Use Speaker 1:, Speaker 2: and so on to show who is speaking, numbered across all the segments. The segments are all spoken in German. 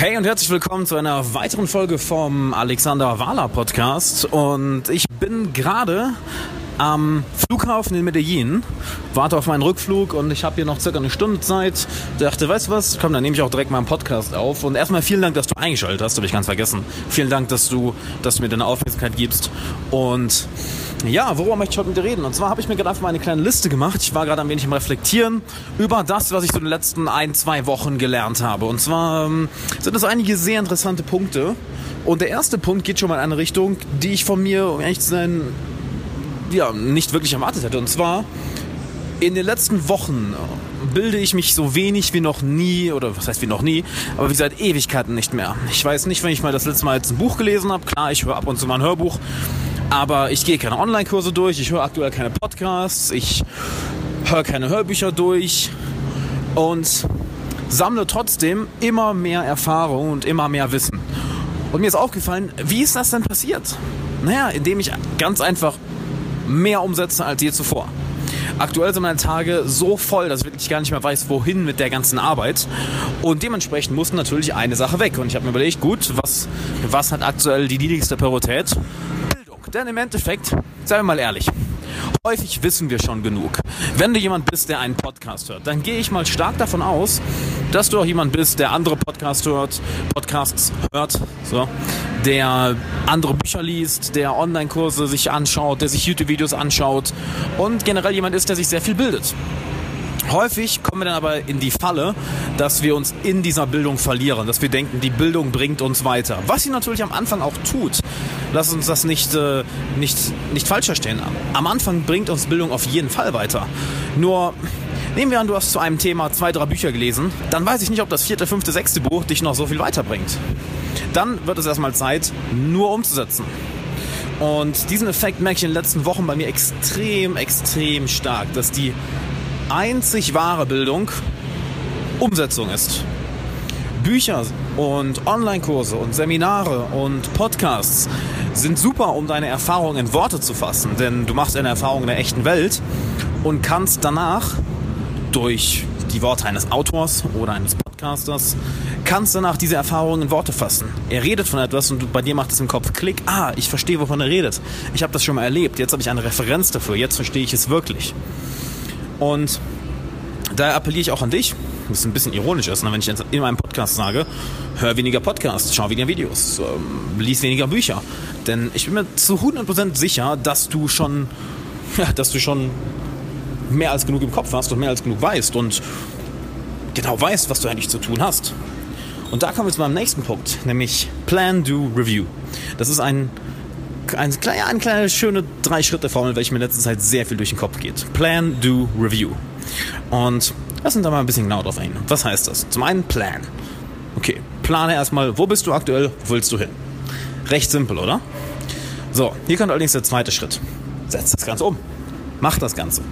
Speaker 1: Hey und herzlich willkommen zu einer weiteren Folge vom Alexander Wahler Podcast. Und ich bin gerade am Flughafen in Medellin, warte auf meinen Rückflug und ich habe hier noch circa eine Stunde Zeit. Dachte, weißt du was? Komm, dann nehme ich auch direkt mal einen Podcast auf. Und erstmal vielen Dank, dass du eingeschaltet hast, habe ich ganz vergessen. Vielen Dank, dass du, dass du mir deine Aufmerksamkeit gibst. Und ja, worüber möchte ich heute mit dir reden? Und zwar habe ich mir gerade einfach mal eine kleine Liste gemacht. Ich war gerade ein wenig im Reflektieren über das, was ich so in den letzten ein, zwei Wochen gelernt habe. Und zwar ähm, sind das einige sehr interessante Punkte. Und der erste Punkt geht schon mal in eine Richtung, die ich von mir, um ehrlich zu sein, ja, nicht wirklich erwartet hätte. Und zwar, in den letzten Wochen bilde ich mich so wenig wie noch nie, oder was heißt wie noch nie, aber wie seit Ewigkeiten nicht mehr. Ich weiß nicht, wenn ich mal das letzte Mal jetzt ein Buch gelesen habe. Klar, ich höre ab und zu mal ein Hörbuch, aber ich gehe keine Online-Kurse durch, ich höre aktuell keine Podcasts, ich höre keine Hörbücher durch und sammle trotzdem immer mehr Erfahrung und immer mehr Wissen. Und mir ist aufgefallen, wie ist das denn passiert? Naja, indem ich ganz einfach mehr umsetze als je zuvor. Aktuell sind meine Tage so voll, dass ich wirklich gar nicht mehr weiß, wohin mit der ganzen Arbeit. Und dementsprechend musste natürlich eine Sache weg. Und ich habe mir überlegt, gut, was, was hat aktuell die niedrigste Priorität? Denn im Endeffekt, seien wir mal ehrlich, häufig wissen wir schon genug. Wenn du jemand bist, der einen Podcast hört, dann gehe ich mal stark davon aus, dass du auch jemand bist, der andere Podcasts hört, Podcasts hört, so, der andere Bücher liest, der Online-Kurse sich anschaut, der sich YouTube-Videos anschaut und generell jemand ist, der sich sehr viel bildet. Häufig kommen wir dann aber in die Falle, dass wir uns in dieser Bildung verlieren, dass wir denken, die Bildung bringt uns weiter. Was sie natürlich am Anfang auch tut. Lass uns das nicht, äh, nicht, nicht falsch verstehen. Am Anfang bringt uns Bildung auf jeden Fall weiter. Nur Nehmen wir an, du hast zu einem Thema zwei, drei Bücher gelesen, dann weiß ich nicht, ob das vierte, fünfte, sechste Buch dich noch so viel weiterbringt. Dann wird es erstmal Zeit, nur umzusetzen. Und diesen Effekt merke ich in den letzten Wochen bei mir extrem, extrem stark, dass die einzig wahre Bildung Umsetzung ist. Bücher und Online-Kurse und Seminare und Podcasts sind super, um deine Erfahrungen in Worte zu fassen, denn du machst eine Erfahrung in der echten Welt und kannst danach durch die Worte eines Autors oder eines Podcasters kannst danach diese Erfahrungen in Worte fassen. Er redet von etwas und bei dir macht es im Kopf Klick. Ah, ich verstehe, wovon er redet. Ich habe das schon mal erlebt. Jetzt habe ich eine Referenz dafür. Jetzt verstehe ich es wirklich. Und da appelliere ich auch an dich, was ein bisschen ironisch ist, ne, wenn ich in meinem Podcast sage, hör weniger Podcasts, schau weniger Videos, ähm, lies weniger Bücher. Denn ich bin mir zu 100% sicher, dass du schon, ja, dass du schon mehr als genug im Kopf hast und mehr als genug weißt und genau weißt, was du eigentlich zu tun hast. Und da kommen wir zu meinem nächsten Punkt, nämlich Plan, Do, Review. Das ist ein, ein, eine, eine kleine schöne Drei-Schritte-Formel, welche mir in letzter Zeit sehr viel durch den Kopf geht. Plan, Do, Review. Und lass uns da mal ein bisschen genau drauf eingehen. Was heißt das? Zum einen Plan. Okay, plane erstmal, wo bist du aktuell, wo willst du hin? Recht simpel, oder? So, hier kommt allerdings der zweite Schritt. Setz das Ganze um. Mach das Ganze.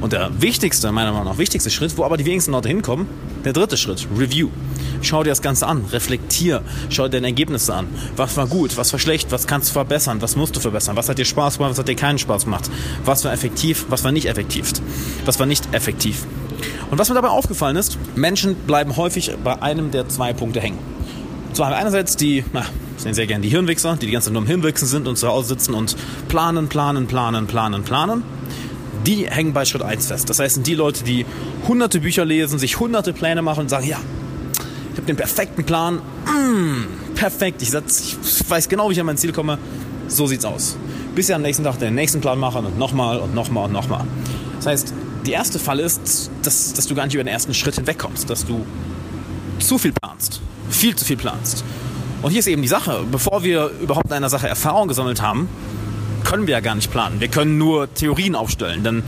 Speaker 1: Und der wichtigste, meiner Meinung nach wichtigste Schritt, wo aber die wenigsten Leute hinkommen, der dritte Schritt, Review. Schau dir das Ganze an, reflektier, schau dir deine Ergebnisse an. Was war gut, was war schlecht, was kannst du verbessern, was musst du verbessern, was hat dir Spaß gemacht, was hat dir keinen Spaß gemacht, was war effektiv, was war nicht effektiv, was war nicht effektiv. Und was mir dabei aufgefallen ist, Menschen bleiben häufig bei einem der zwei Punkte hängen. Zwar einerseits die, na, sind sehr gerne die Hirnwichser, die die ganze Zeit nur im Hirnwichsen sind und zu Hause sitzen und planen, planen, planen, planen, planen. Die hängen bei Schritt 1 fest. Das heißt, sind die Leute, die hunderte Bücher lesen, sich hunderte Pläne machen und sagen, ja, den perfekten Plan, mm, perfekt, ich, ich weiß genau, wie ich an mein Ziel komme, so sieht's aus. Bis ich am nächsten Tag den nächsten Plan machen und nochmal und nochmal und nochmal. Das heißt, die erste Falle ist, dass, dass du gar nicht über den ersten Schritt hinwegkommst, dass du zu viel planst, viel zu viel planst. Und hier ist eben die Sache, bevor wir überhaupt in einer Sache Erfahrung gesammelt haben, können wir ja gar nicht planen. Wir können nur Theorien aufstellen. Denn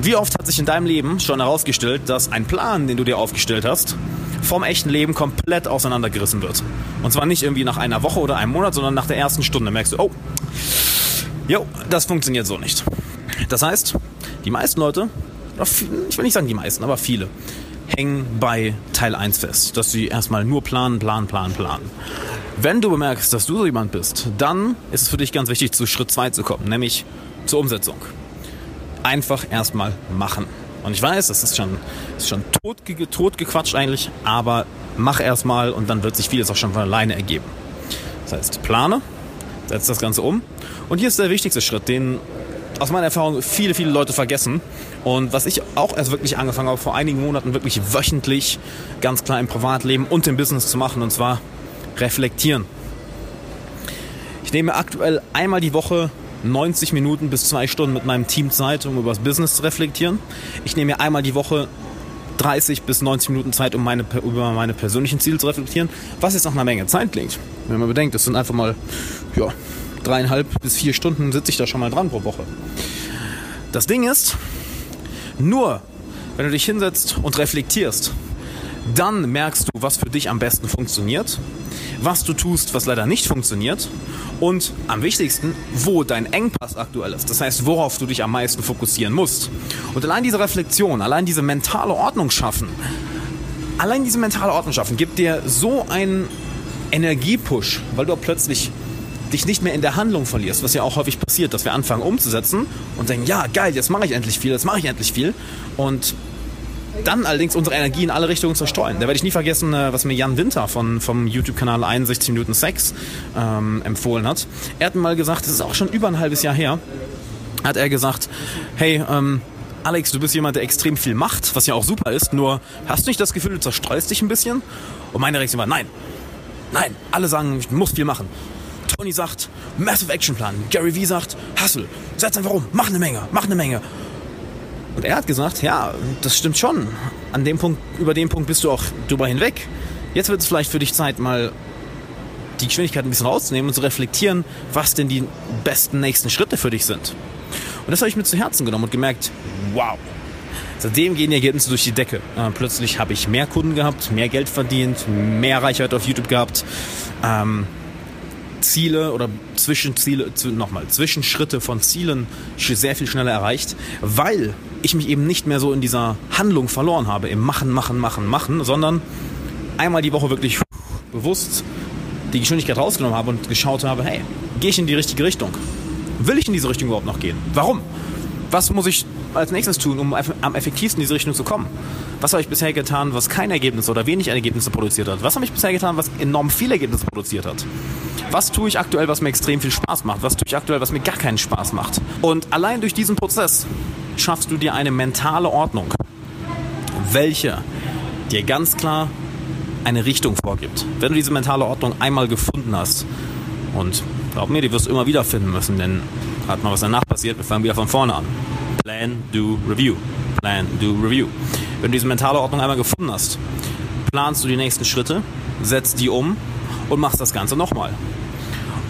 Speaker 1: wie oft hat sich in deinem Leben schon herausgestellt, dass ein Plan, den du dir aufgestellt hast, vom echten Leben komplett auseinandergerissen wird. Und zwar nicht irgendwie nach einer Woche oder einem Monat, sondern nach der ersten Stunde merkst du, oh, jo, das funktioniert so nicht. Das heißt, die meisten Leute, ich will nicht sagen die meisten, aber viele, hängen bei Teil 1 fest, dass sie erstmal nur planen, planen, planen, planen. Wenn du bemerkst, dass du so jemand bist, dann ist es für dich ganz wichtig, zu Schritt 2 zu kommen, nämlich zur Umsetzung. Einfach erstmal machen. Und ich weiß, das ist schon, ist schon tot, tot gequatscht eigentlich, aber mach erstmal und dann wird sich vieles auch schon von alleine ergeben. Das heißt, plane, setz das Ganze um. Und hier ist der wichtigste Schritt, den aus meiner Erfahrung viele, viele Leute vergessen. Und was ich auch erst wirklich angefangen habe, vor einigen Monaten wirklich wöchentlich ganz klar im Privatleben und im Business zu machen, und zwar reflektieren. Ich nehme aktuell einmal die Woche 90 Minuten bis zwei Stunden mit meinem Team Zeit, um über das Business zu reflektieren. Ich nehme mir einmal die Woche 30 bis 90 Minuten Zeit, um meine, über meine persönlichen Ziele zu reflektieren, was jetzt nach einer Menge Zeit klingt. Wenn man bedenkt, das sind einfach mal ja, dreieinhalb bis vier Stunden sitze ich da schon mal dran pro Woche. Das Ding ist, nur wenn du dich hinsetzt und reflektierst, dann merkst du, was für dich am besten funktioniert, was du tust, was leider nicht funktioniert und am wichtigsten, wo dein Engpass aktuell ist. Das heißt, worauf du dich am meisten fokussieren musst. Und allein diese Reflexion, allein diese mentale Ordnung schaffen, allein diese mentale Ordnung schaffen, gibt dir so einen Energiepush, weil du plötzlich dich nicht mehr in der Handlung verlierst, was ja auch häufig passiert, dass wir anfangen umzusetzen und denken, ja, geil, jetzt mache ich endlich viel, jetzt mache ich endlich viel und dann allerdings unsere Energie in alle Richtungen zerstreuen. Da werde ich nie vergessen, äh, was mir Jan Winter von, vom YouTube-Kanal 61 Minuten Sex ähm, empfohlen hat. Er hat mal gesagt, das ist auch schon über ein halbes Jahr her, hat er gesagt, hey, ähm, Alex, du bist jemand, der extrem viel macht, was ja auch super ist, nur hast du nicht das Gefühl, du zerstreust dich ein bisschen? Und meine Reaktion war, nein, nein, alle sagen, ich muss viel machen. Tony sagt, Massive Action Plan. Gary Vee sagt, Hustle. Setz einfach um, mach eine Menge, mach eine Menge. Und er hat gesagt, ja, das stimmt schon. An dem Punkt, über den Punkt bist du auch drüber hinweg. Jetzt wird es vielleicht für dich Zeit, mal die Geschwindigkeit ein bisschen rauszunehmen und zu reflektieren, was denn die besten nächsten Schritte für dich sind. Und das habe ich mir zu Herzen genommen und gemerkt, wow. Seitdem gehen die Ergebnisse durch die Decke. Äh, plötzlich habe ich mehr Kunden gehabt, mehr Geld verdient, mehr Reichweite auf YouTube gehabt. Ähm, Ziele oder Zwischenziele, nochmal, Zwischenschritte von Zielen sehr viel schneller erreicht, weil ich mich eben nicht mehr so in dieser Handlung verloren habe, im Machen, Machen, Machen, Machen, sondern einmal die Woche wirklich bewusst die Geschwindigkeit rausgenommen habe und geschaut habe, hey, gehe ich in die richtige Richtung? Will ich in diese Richtung überhaupt noch gehen? Warum? Was muss ich als nächstes tun, um am effektivsten in diese Richtung zu kommen? Was habe ich bisher getan, was kein Ergebnis oder wenig Ergebnisse produziert hat? Was habe ich bisher getan, was enorm viele Ergebnisse produziert hat? Was tue ich aktuell, was mir extrem viel Spaß macht? Was tue ich aktuell, was mir gar keinen Spaß macht? Und allein durch diesen Prozess schaffst du dir eine mentale Ordnung, welche dir ganz klar eine Richtung vorgibt. Wenn du diese mentale Ordnung einmal gefunden hast, und glaub mir, die wirst du immer wieder finden müssen, denn hat mal was danach passiert, wir fangen wieder von vorne an. Plan, do, review. Plan, do, review. Wenn du diese mentale Ordnung einmal gefunden hast, planst du die nächsten Schritte, setzt die um und machst das Ganze nochmal.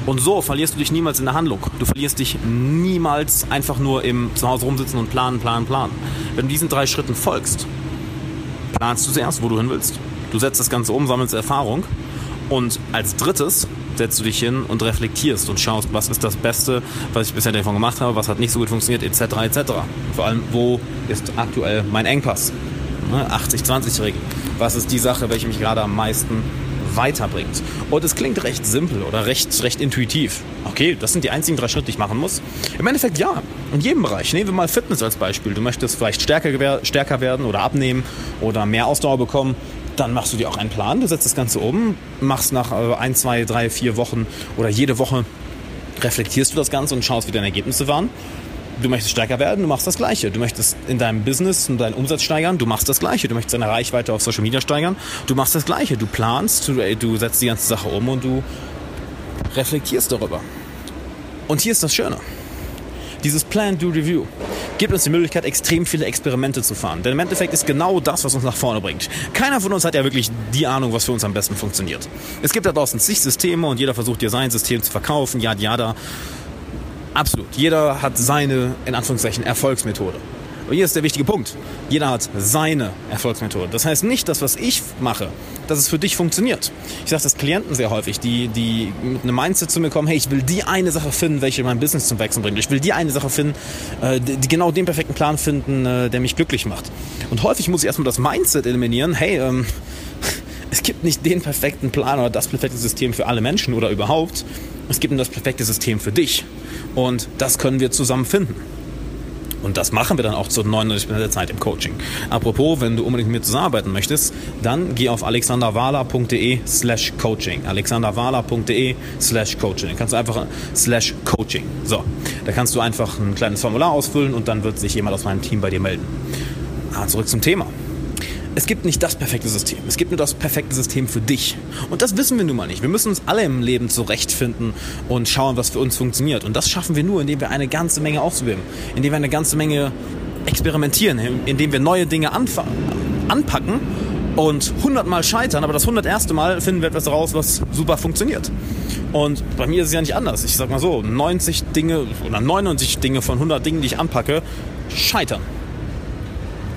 Speaker 1: Und so verlierst du dich niemals in der Handlung. Du verlierst dich niemals einfach nur im Zuhause rumsitzen und planen, planen, planen. Wenn du diesen drei Schritten folgst, planst du zuerst, wo du hin willst. Du setzt das Ganze um, sammelst Erfahrung. Und als drittes setzt du dich hin und reflektierst und schaust, was ist das Beste, was ich bisher davon gemacht habe, was hat nicht so gut funktioniert, etc. etc. Vor allem, wo ist aktuell mein Engpass? 80-20-Regel. Ne, was ist die Sache, welche mich gerade am meisten weiterbringt. Und es klingt recht simpel oder recht, recht intuitiv. Okay, das sind die einzigen drei Schritte, die ich machen muss. Im Endeffekt ja, in jedem Bereich. Nehmen wir mal Fitness als Beispiel. Du möchtest vielleicht stärker, stärker werden oder abnehmen oder mehr Ausdauer bekommen dann machst du dir auch einen Plan, du setzt das Ganze um, machst nach äh, ein, zwei, drei, vier Wochen oder jede Woche reflektierst du das Ganze und schaust, wie deine Ergebnisse waren. Du möchtest stärker werden, du machst das Gleiche. Du möchtest in deinem Business und deinen Umsatz steigern, du machst das Gleiche. Du möchtest deine Reichweite auf Social Media steigern, du machst das Gleiche. Du planst, du, du setzt die ganze Sache um und du reflektierst darüber. Und hier ist das Schöne. Dieses Plan, Do, Review gibt uns die Möglichkeit, extrem viele Experimente zu fahren. Denn im Endeffekt ist genau das, was uns nach vorne bringt. Keiner von uns hat ja wirklich die Ahnung, was für uns am besten funktioniert. Es gibt da draußen zig Systeme und jeder versucht dir sein System zu verkaufen, ja, ja, da. Absolut. Jeder hat seine, in Anführungszeichen, Erfolgsmethode. Und hier ist der wichtige Punkt. Jeder hat seine Erfolgsmethode. Das heißt nicht, dass was ich mache, dass es für dich funktioniert. Ich sage das Klienten sehr häufig, die, die mit einem Mindset zu mir kommen, hey, ich will die eine Sache finden, welche mein Business zum Wachsen bringt. Ich will die eine Sache finden, äh, die genau den perfekten Plan finden, äh, der mich glücklich macht. Und häufig muss ich erstmal das Mindset eliminieren, hey, ähm, es gibt nicht den perfekten Plan oder das perfekte System für alle Menschen oder überhaupt. Es gibt nur das perfekte System für dich. Und das können wir zusammen finden. Und das machen wir dann auch zu 99% der Zeit im Coaching. Apropos, wenn du unbedingt mit mir zusammenarbeiten möchtest, dann geh auf alexanderwala.de slash coaching. alexanderwala.de slash coaching. Dann kannst du einfach slash coaching. So, da kannst du einfach ein kleines Formular ausfüllen und dann wird sich jemand aus meinem Team bei dir melden. Ah, zurück zum Thema es gibt nicht das perfekte System. Es gibt nur das perfekte System für dich. Und das wissen wir nun mal nicht. Wir müssen uns alle im Leben zurechtfinden und schauen, was für uns funktioniert. Und das schaffen wir nur, indem wir eine ganze Menge ausprobieren, indem wir eine ganze Menge experimentieren, indem wir neue Dinge anpacken und hundertmal scheitern, aber das hunderterste Mal finden wir etwas raus, was super funktioniert. Und bei mir ist es ja nicht anders. Ich sag mal so, 90 Dinge oder 99 Dinge von 100 Dingen, die ich anpacke, scheitern.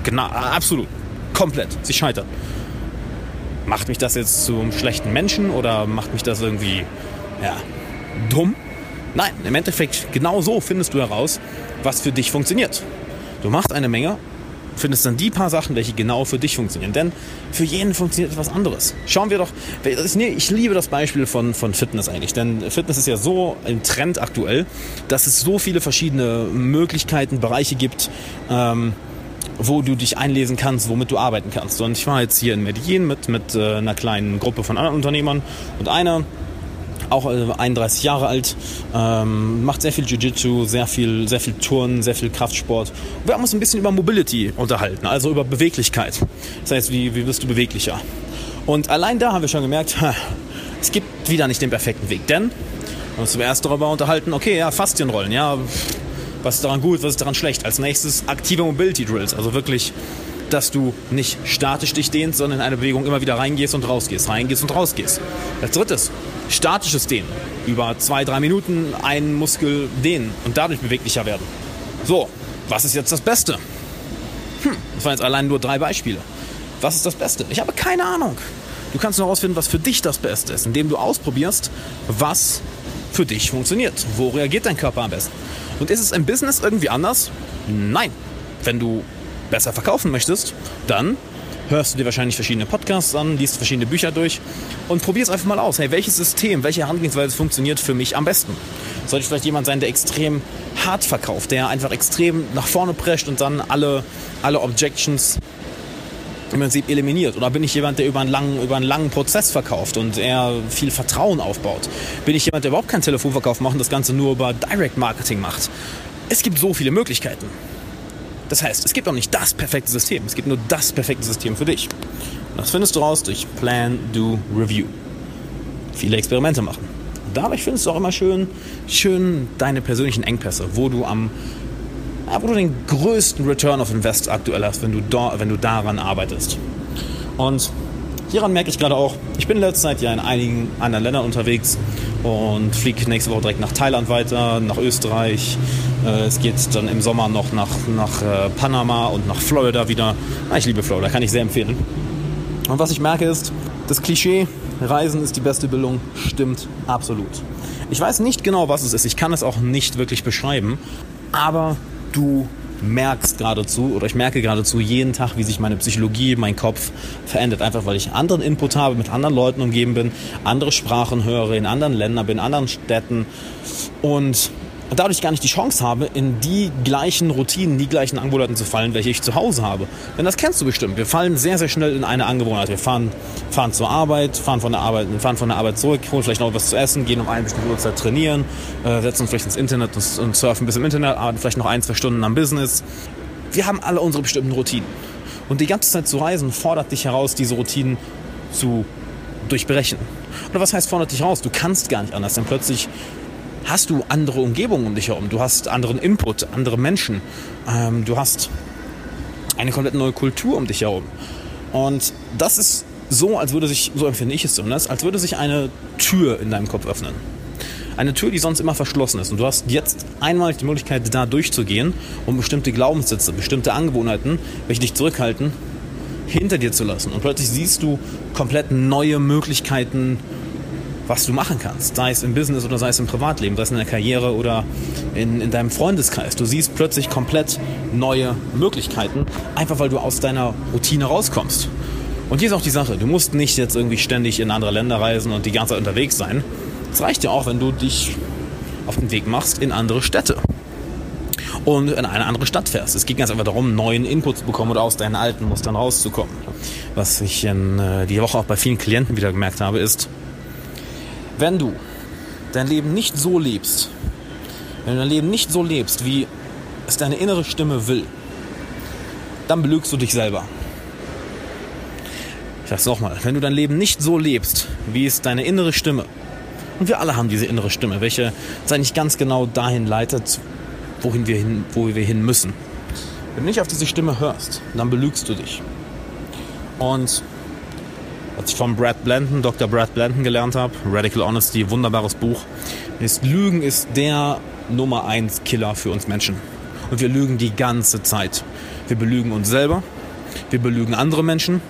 Speaker 1: Genau, absolut komplett. Sie scheitern. Macht mich das jetzt zum schlechten Menschen oder macht mich das irgendwie, ja, dumm? Nein, im Endeffekt genau so findest du heraus, was für dich funktioniert. Du machst eine Menge, findest dann die paar Sachen, welche genau für dich funktionieren. Denn für jeden funktioniert etwas anderes. Schauen wir doch, ich liebe das Beispiel von, von Fitness eigentlich. Denn Fitness ist ja so im Trend aktuell, dass es so viele verschiedene Möglichkeiten, Bereiche gibt, ähm, wo du dich einlesen kannst, womit du arbeiten kannst. Und ich war jetzt hier in Medellin mit, mit äh, einer kleinen Gruppe von anderen Unternehmern und einer, auch 31 äh, Jahre alt, ähm, macht sehr viel Jiu-Jitsu, sehr viel, sehr viel Turnen, sehr viel Kraftsport. Wir haben uns ein bisschen über Mobility unterhalten, also über Beweglichkeit. Das heißt, wie, wie wirst du beweglicher? Und allein da haben wir schon gemerkt, es gibt wieder nicht den perfekten Weg, denn wir haben uns zuerst darüber unterhalten, okay, ja, Faszienrollen, ja, was ist daran gut, was ist daran schlecht? Als nächstes aktive Mobility Drills, also wirklich, dass du nicht statisch dich dehnst, sondern in eine Bewegung immer wieder reingehst und rausgehst, reingehst und rausgehst. Als drittes, statisches Dehnen. Über zwei, drei Minuten einen Muskel dehnen und dadurch beweglicher werden. So, was ist jetzt das Beste? Hm, das waren jetzt allein nur drei Beispiele. Was ist das Beste? Ich habe keine Ahnung. Du kannst nur herausfinden, was für dich das Beste ist, indem du ausprobierst, was für dich funktioniert. Wo reagiert dein Körper am besten? Und ist es im Business irgendwie anders? Nein. Wenn du besser verkaufen möchtest, dann hörst du dir wahrscheinlich verschiedene Podcasts an, liest verschiedene Bücher durch und probier es einfach mal aus. Hey, welches System, welche Handlungsweise funktioniert für mich am besten? Soll ich vielleicht jemand sein, der extrem hart verkauft, der einfach extrem nach vorne prescht und dann alle, alle Objections im Prinzip eliminiert? Oder bin ich jemand, der über einen, langen, über einen langen Prozess verkauft und eher viel Vertrauen aufbaut? Bin ich jemand, der überhaupt keinen Telefonverkauf macht und das Ganze nur über Direct Marketing macht? Es gibt so viele Möglichkeiten. Das heißt, es gibt auch nicht das perfekte System. Es gibt nur das perfekte System für dich. Und das findest du raus durch Plan, Do, Review. Viele Experimente machen. Und dabei findest du auch immer schön, schön deine persönlichen Engpässe, wo du am wo du den größten Return of Invest aktuell hast, wenn du, da, wenn du daran arbeitest. Und hieran merke ich gerade auch, ich bin letzte Zeit ja in einigen anderen Ländern unterwegs und fliege nächste Woche direkt nach Thailand weiter, nach Österreich. Äh, es geht dann im Sommer noch nach, nach äh, Panama und nach Florida wieder. Ah, ich liebe Florida, kann ich sehr empfehlen. Und was ich merke ist, das Klischee, Reisen ist die beste Bildung, stimmt absolut. Ich weiß nicht genau, was es ist. Ich kann es auch nicht wirklich beschreiben. Aber du merkst geradezu oder ich merke geradezu jeden Tag, wie sich meine Psychologie, mein Kopf verändert. Einfach weil ich anderen Input habe, mit anderen Leuten umgeben bin, andere Sprachen höre, in anderen Ländern bin, in anderen Städten und dadurch gar nicht die Chance habe, in die gleichen Routinen, die gleichen Angewohnheiten zu fallen, welche ich zu Hause habe. Denn das kennst du bestimmt. Wir fallen sehr, sehr schnell in eine Angewohnheit. Wir fahren, fahren zur Arbeit, fahren von der Arbeit, fahren von der Arbeit zurück, holen vielleicht noch etwas zu essen, gehen um eine bestimmte Uhrzeit trainieren, äh, setzen uns vielleicht ins Internet und surfen bis im Internet, arbeiten vielleicht noch ein, zwei Stunden am Business. Wir haben alle unsere bestimmten Routinen. Und die ganze Zeit zu reisen fordert dich heraus, diese Routinen zu durchbrechen. Oder was heißt fordert dich heraus? Du kannst gar nicht anders, denn plötzlich hast du andere Umgebungen um dich herum. Du hast anderen Input, andere Menschen. Ähm, du hast eine komplett neue Kultur um dich herum. Und das ist so, als würde sich, so empfinde ich es zumindest, als würde sich eine Tür in deinem Kopf öffnen. Eine Tür, die sonst immer verschlossen ist. Und du hast jetzt einmal die Möglichkeit, da durchzugehen, um bestimmte Glaubenssätze, bestimmte Angewohnheiten, welche dich zurückhalten, hinter dir zu lassen. Und plötzlich siehst du komplett neue Möglichkeiten, was du machen kannst. Sei es im Business oder sei es im Privatleben, sei es in der Karriere oder in, in deinem Freundeskreis. Du siehst plötzlich komplett neue Möglichkeiten, einfach weil du aus deiner Routine rauskommst. Und hier ist auch die Sache, du musst nicht jetzt irgendwie ständig in andere Länder reisen und die ganze Zeit unterwegs sein. Es reicht ja auch, wenn du dich auf den Weg machst in andere Städte. und in eine andere Stadt fährst. Es geht ganz einfach darum, neuen Input zu bekommen oder aus deinen alten Mustern rauszukommen. Was ich in äh, die Woche auch bei vielen Klienten wieder gemerkt habe, ist, wenn du dein Leben nicht so lebst, wenn du dein Leben nicht so lebst, wie es deine innere Stimme will, dann belügst du dich selber. Ich sag's nochmal, wenn du dein Leben nicht so lebst, wie es deine innere Stimme, und wir alle haben diese innere Stimme, welche uns eigentlich ganz genau dahin leitet, wohin wir hin, wo wir hin müssen. Wenn du nicht auf diese Stimme hörst, dann belügst du dich. Und was ich von Brad Blanton, Dr. Brad Blanton gelernt habe, Radical Honesty, wunderbares Buch, ist Lügen ist der Nummer 1 Killer für uns Menschen. Und wir lügen die ganze Zeit. Wir belügen uns selber, wir belügen andere Menschen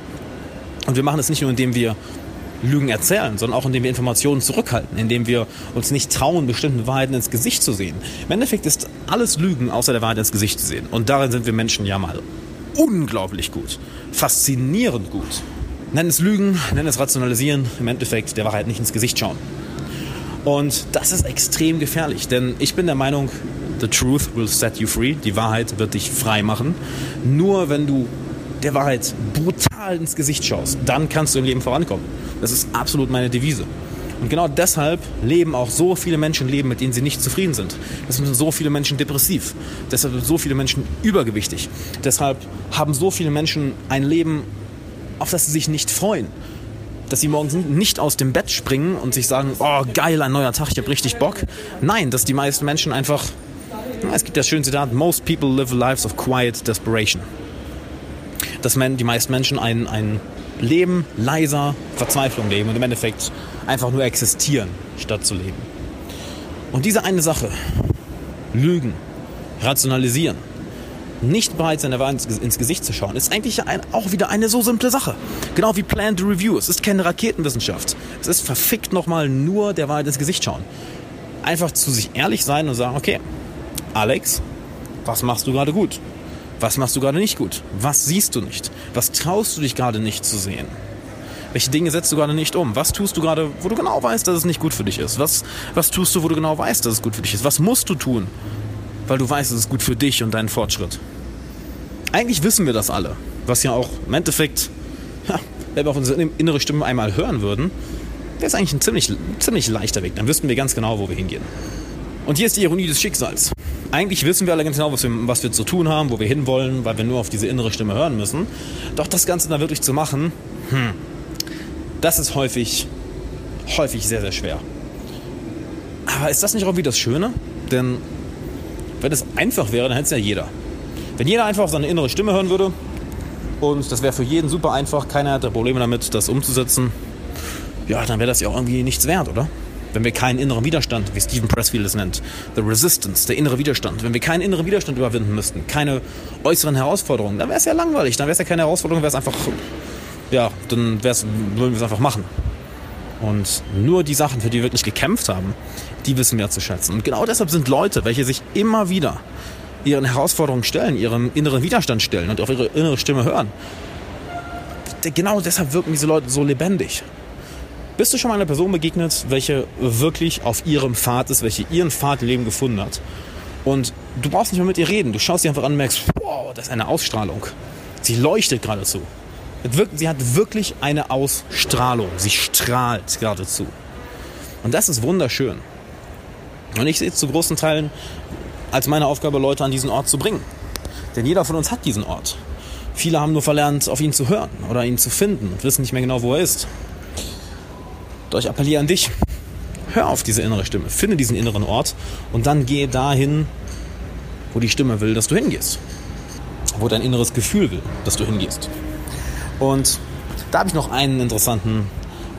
Speaker 1: und wir machen es nicht nur, indem wir Lügen erzählen, sondern auch indem wir Informationen zurückhalten, indem wir uns nicht trauen, bestimmten Wahrheiten ins Gesicht zu sehen. Im Endeffekt ist alles Lügen, außer der Wahrheit ins Gesicht zu sehen. Und darin sind wir Menschen ja mal unglaublich gut, faszinierend gut. Nenn es Lügen, nenn es Rationalisieren, im Endeffekt der Wahrheit nicht ins Gesicht schauen. Und das ist extrem gefährlich, denn ich bin der Meinung, the truth will set you free, die Wahrheit wird dich frei machen. Nur wenn du der Wahrheit brutal ins Gesicht schaust, dann kannst du im Leben vorankommen. Das ist absolut meine Devise. Und genau deshalb leben auch so viele Menschen Leben, mit denen sie nicht zufrieden sind. Deshalb sind so viele Menschen depressiv. Deshalb sind so viele Menschen übergewichtig. Deshalb haben so viele Menschen ein Leben, auf das sie sich nicht freuen. Dass sie morgens nicht aus dem Bett springen und sich sagen, oh geil, ein neuer Tag, ich habe richtig Bock. Nein, dass die meisten Menschen einfach, es gibt das schöne Zitat, most people live lives of quiet desperation dass die meisten Menschen ein, ein Leben leiser Verzweiflung leben und im Endeffekt einfach nur existieren, statt zu leben. Und diese eine Sache, Lügen, rationalisieren, nicht bereit sein, der Wahrheit ins Gesicht zu schauen, ist eigentlich ein, auch wieder eine so simple Sache. Genau wie Plan to Review. Es ist keine Raketenwissenschaft. Es ist verfickt nochmal nur der Wahrheit ins Gesicht schauen. Einfach zu sich ehrlich sein und sagen, okay, Alex, was machst du gerade gut? Was machst du gerade nicht gut? Was siehst du nicht? Was traust du dich gerade nicht zu sehen? Welche Dinge setzt du gerade nicht um? Was tust du gerade, wo du genau weißt, dass es nicht gut für dich ist? Was, was tust du, wo du genau weißt, dass es gut für dich ist? Was musst du tun, weil du weißt, es gut für dich und deinen Fortschritt? Eigentlich wissen wir das alle, was ja auch im Endeffekt, ja, wenn wir auf unsere innere Stimme einmal hören würden, wäre es eigentlich ein ziemlich, ziemlich leichter Weg. Dann wüssten wir ganz genau, wo wir hingehen. Und hier ist die Ironie des Schicksals eigentlich wissen wir alle ganz genau, was wir, was wir zu tun haben, wo wir hinwollen, weil wir nur auf diese innere Stimme hören müssen. Doch das Ganze dann wirklich zu machen, hm, das ist häufig, häufig sehr, sehr schwer. Aber ist das nicht auch wieder das Schöne? Denn wenn es einfach wäre, dann hätte es ja jeder. Wenn jeder einfach auf seine innere Stimme hören würde, und das wäre für jeden super einfach, keiner hätte Probleme damit, das umzusetzen, ja, dann wäre das ja auch irgendwie nichts wert, oder? wenn wir keinen inneren Widerstand, wie Stephen Pressfield es nennt, the resistance, der innere Widerstand, wenn wir keinen inneren Widerstand überwinden müssten, keine äußeren Herausforderungen, dann wäre es ja langweilig, dann wäre es ja keine Herausforderung, wäre es einfach, ja, dann würden wir es einfach machen. Und nur die Sachen, für die wir wirklich gekämpft haben, die wissen wir zu schätzen. Und genau deshalb sind Leute, welche sich immer wieder ihren Herausforderungen stellen, ihrem inneren Widerstand stellen und auf ihre innere Stimme hören, genau deshalb wirken diese Leute so lebendig. Bist du schon mal einer Person begegnet, welche wirklich auf ihrem Pfad ist, welche ihren Pfad im Leben gefunden hat? Und du brauchst nicht mehr mit ihr reden. Du schaust sie einfach an und merkst, wow, das ist eine Ausstrahlung. Sie leuchtet geradezu. Sie hat wirklich eine Ausstrahlung. Sie strahlt geradezu. Und das ist wunderschön. Und ich sehe zu großen Teilen als meine Aufgabe, Leute an diesen Ort zu bringen. Denn jeder von uns hat diesen Ort. Viele haben nur verlernt, auf ihn zu hören oder ihn zu finden und wissen nicht mehr genau, wo er ist. Doch ich appelliere an dich, hör auf diese innere Stimme, finde diesen inneren Ort und dann gehe dahin, wo die Stimme will, dass du hingehst. Wo dein inneres Gefühl will, dass du hingehst. Und da habe ich noch einen interessanten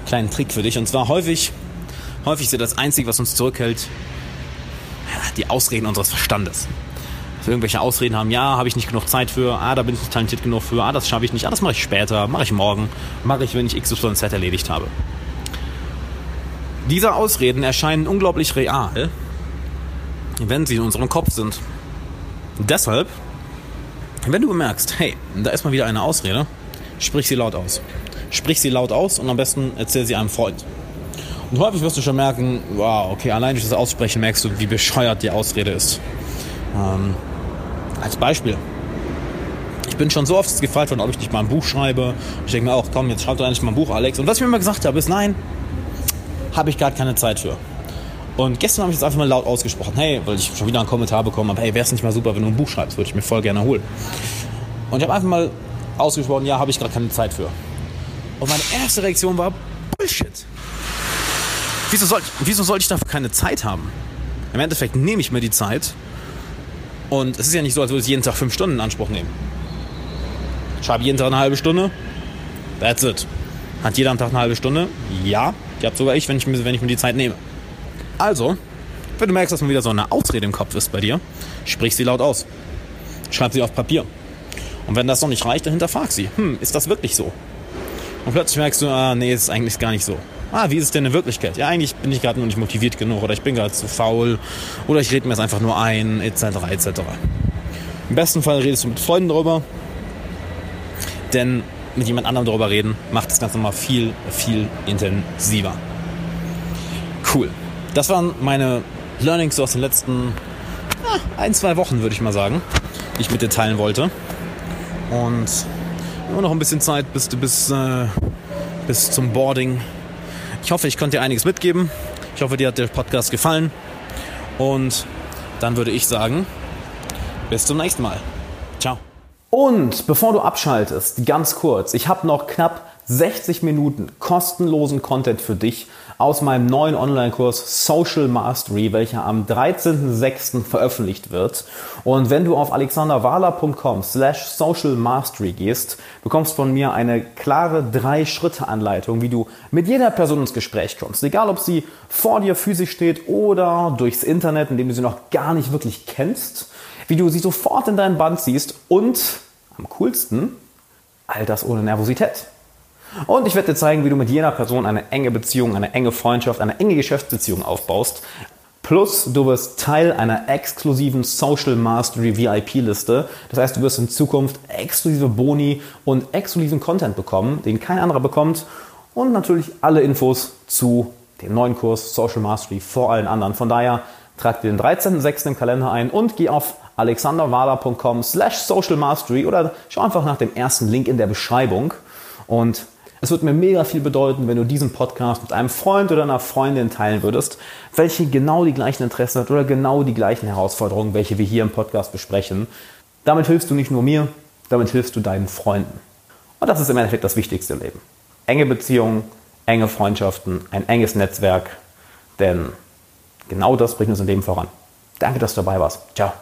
Speaker 1: kleinen Trick für dich. Und zwar häufig, häufig ist ja das Einzige, was uns zurückhält, die Ausreden unseres Verstandes. Dass wir irgendwelche Ausreden haben, ja, habe ich nicht genug Zeit für, ah, da bin ich nicht talentiert genug für, ah, das schaffe ich nicht, ah, das mache ich später, mache ich morgen, mache ich, wenn ich XYZ erledigt habe. Diese Ausreden erscheinen unglaublich real, wenn sie in unserem Kopf sind. Deshalb, wenn du bemerkst, hey, da ist mal wieder eine Ausrede, sprich sie laut aus. Sprich sie laut aus und am besten erzähl sie einem Freund. Und häufig wirst du schon merken, wow, okay, allein durch das Aussprechen merkst du, wie bescheuert die Ausrede ist. Ähm, Als Beispiel. Ich bin schon so oft gefragt worden, ob ich nicht mal ein Buch schreibe. Ich denke mir auch, komm, jetzt schreib doch endlich mal ein Buch, Alex. Und was ich mir immer gesagt habe, ist, nein, habe ich gerade keine Zeit für. Und gestern habe ich es einfach mal laut ausgesprochen. Hey, weil ich schon wieder einen Kommentar bekommen habe, hey, wäre es nicht mal super, wenn du ein Buch schreibst, würde ich mir voll gerne holen. Und ich habe einfach mal ausgesprochen, ja, habe ich gerade keine Zeit für. Und meine erste Reaktion war, Bullshit. Wieso soll, wieso soll ich dafür keine Zeit haben? Im Endeffekt nehme ich mir die Zeit. Und es ist ja nicht so, als würde ich jeden Tag fünf Stunden in Anspruch nehmen. Ich schreibe jeden Tag eine halbe Stunde. That's it. Hat jeder am Tag eine halbe Stunde? Ja. Die habe sogar ich, wenn ich, mir, wenn ich mir die Zeit nehme. Also, wenn du merkst, dass man wieder so eine Ausrede im Kopf ist bei dir, sprich sie laut aus. Schreib sie auf Papier. Und wenn das noch nicht reicht, dann hinterfrag sie. Hm, ist das wirklich so? Und plötzlich merkst du, ah, nee, ist eigentlich gar nicht so. Ah, wie ist es denn in Wirklichkeit? Ja, eigentlich bin ich gerade nur nicht motiviert genug oder ich bin gerade zu faul oder ich rede mir es einfach nur ein, etc., etc. Im besten Fall redest du mit Freunden darüber, denn mit jemand anderem darüber reden macht das Ganze nochmal viel, viel intensiver. Cool. Das waren meine Learnings aus den letzten ah, ein, zwei Wochen, würde ich mal sagen, die ich mit dir teilen wollte. Und immer noch ein bisschen Zeit bis, bis, äh, bis zum Boarding ich hoffe, ich konnte dir einiges mitgeben. Ich hoffe, dir hat der Podcast gefallen. Und dann würde ich sagen, bis zum nächsten Mal. Ciao.
Speaker 2: Und bevor du abschaltest, ganz kurz, ich habe noch knapp 60 Minuten kostenlosen Content für dich aus meinem neuen Online-Kurs Social Mastery, welcher am 13.06. veröffentlicht wird. Und wenn du auf alexanderwahler.com slash Social Mastery gehst, bekommst von mir eine klare Drei-Schritte-Anleitung, wie du mit jeder Person ins Gespräch kommst. Egal, ob sie vor dir physisch steht oder durchs Internet, indem du sie noch gar nicht wirklich kennst, wie du sie sofort in deinen Band siehst und am coolsten, all das ohne Nervosität. Und ich werde dir zeigen, wie du mit jener Person eine enge Beziehung, eine enge Freundschaft, eine enge Geschäftsbeziehung aufbaust. Plus, du wirst Teil einer exklusiven Social Mastery VIP-Liste. Das heißt, du wirst in Zukunft exklusive Boni und exklusiven Content bekommen, den kein anderer bekommt. Und natürlich alle Infos zu dem neuen Kurs Social Mastery vor allen anderen. Von daher trag dir den 13.06. im Kalender ein und geh auf alexanderwala.com slash social mastery oder schau einfach nach dem ersten Link in der Beschreibung. Und es würde mir mega viel bedeuten, wenn du diesen Podcast mit einem Freund oder einer Freundin teilen würdest, welche genau die gleichen Interessen hat oder genau die gleichen Herausforderungen, welche wir hier im Podcast besprechen. Damit hilfst du nicht nur mir, damit hilfst du deinen Freunden. Und das ist im Endeffekt das Wichtigste im Leben. Enge Beziehungen, enge Freundschaften, ein enges Netzwerk, denn genau das bringt uns im Leben voran. Danke, dass du dabei warst. Ciao.